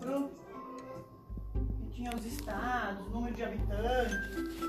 próprio, que tinha os estados, número de habitantes.